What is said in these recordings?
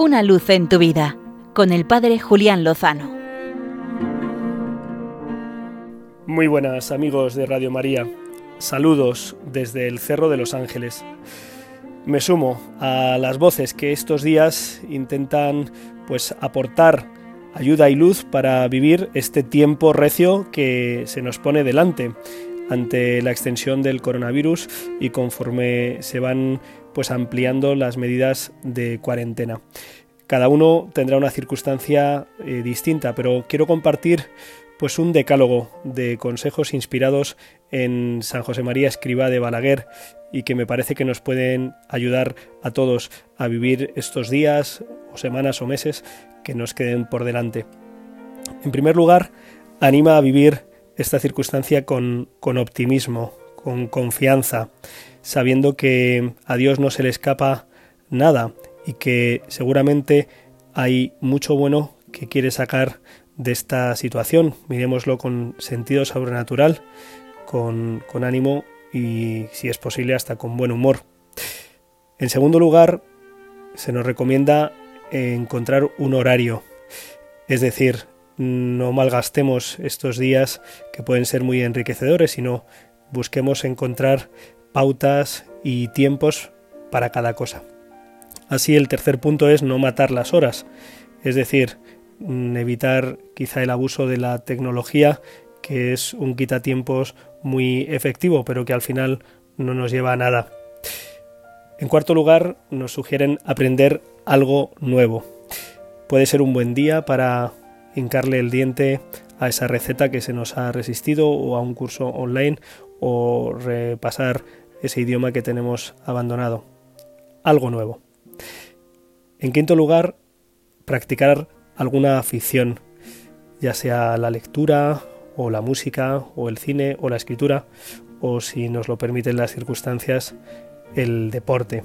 Una luz en tu vida con el Padre Julián Lozano. Muy buenas amigos de Radio María. Saludos desde el Cerro de los Ángeles. Me sumo a las voces que estos días intentan pues aportar ayuda y luz para vivir este tiempo recio que se nos pone delante ante la extensión del coronavirus y conforme se van pues ampliando las medidas de cuarentena. Cada uno tendrá una circunstancia eh, distinta, pero quiero compartir pues un decálogo de consejos inspirados en San José María Escriba de Balaguer y que me parece que nos pueden ayudar a todos a vivir estos días o semanas o meses que nos queden por delante. En primer lugar, anima a vivir esta circunstancia con, con optimismo, con confianza, sabiendo que a Dios no se le escapa nada y que seguramente hay mucho bueno que quiere sacar de esta situación. Miremoslo con sentido sobrenatural, con, con ánimo y, si es posible, hasta con buen humor. En segundo lugar, se nos recomienda encontrar un horario, es decir, no malgastemos estos días que pueden ser muy enriquecedores, sino busquemos encontrar pautas y tiempos para cada cosa. Así el tercer punto es no matar las horas, es decir, mm, evitar quizá el abuso de la tecnología, que es un quitatiempos muy efectivo, pero que al final no nos lleva a nada. En cuarto lugar, nos sugieren aprender algo nuevo. Puede ser un buen día para hincarle el diente a esa receta que se nos ha resistido o a un curso online o repasar ese idioma que tenemos abandonado. Algo nuevo. En quinto lugar, practicar alguna afición, ya sea la lectura o la música o el cine o la escritura o si nos lo permiten las circunstancias, el deporte.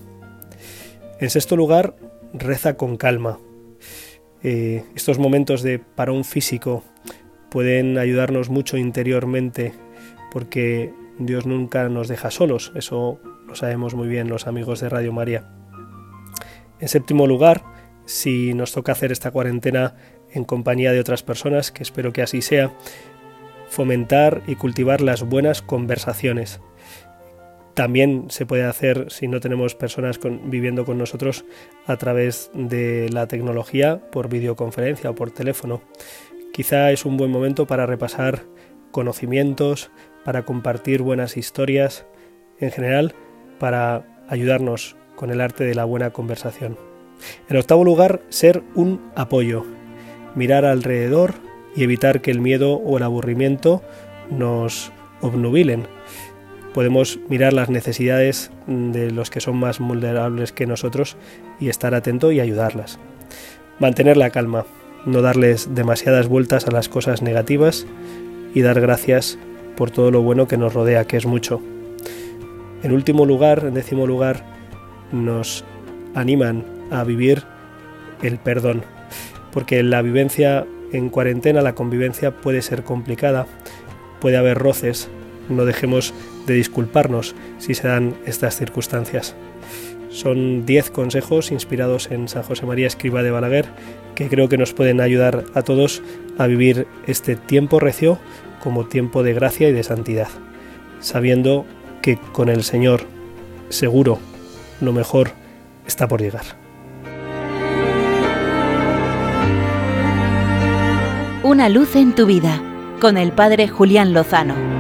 En sexto lugar, reza con calma. Eh, estos momentos de parón físico pueden ayudarnos mucho interiormente porque Dios nunca nos deja solos, eso lo sabemos muy bien los amigos de Radio María. En séptimo lugar, si nos toca hacer esta cuarentena en compañía de otras personas, que espero que así sea, fomentar y cultivar las buenas conversaciones. También se puede hacer si no tenemos personas viviendo con nosotros a través de la tecnología por videoconferencia o por teléfono. Quizá es un buen momento para repasar conocimientos, para compartir buenas historias, en general para ayudarnos con el arte de la buena conversación. En octavo lugar, ser un apoyo, mirar alrededor y evitar que el miedo o el aburrimiento nos obnubilen podemos mirar las necesidades de los que son más vulnerables que nosotros y estar atento y ayudarlas. Mantener la calma, no darles demasiadas vueltas a las cosas negativas y dar gracias por todo lo bueno que nos rodea, que es mucho. En último lugar, en décimo lugar, nos animan a vivir el perdón, porque la vivencia en cuarentena, la convivencia puede ser complicada, puede haber roces, no dejemos de disculparnos si se dan estas circunstancias. Son 10 consejos inspirados en San José María Escriba de Balaguer que creo que nos pueden ayudar a todos a vivir este tiempo recio como tiempo de gracia y de santidad, sabiendo que con el Señor seguro lo mejor está por llegar. Una luz en tu vida con el Padre Julián Lozano.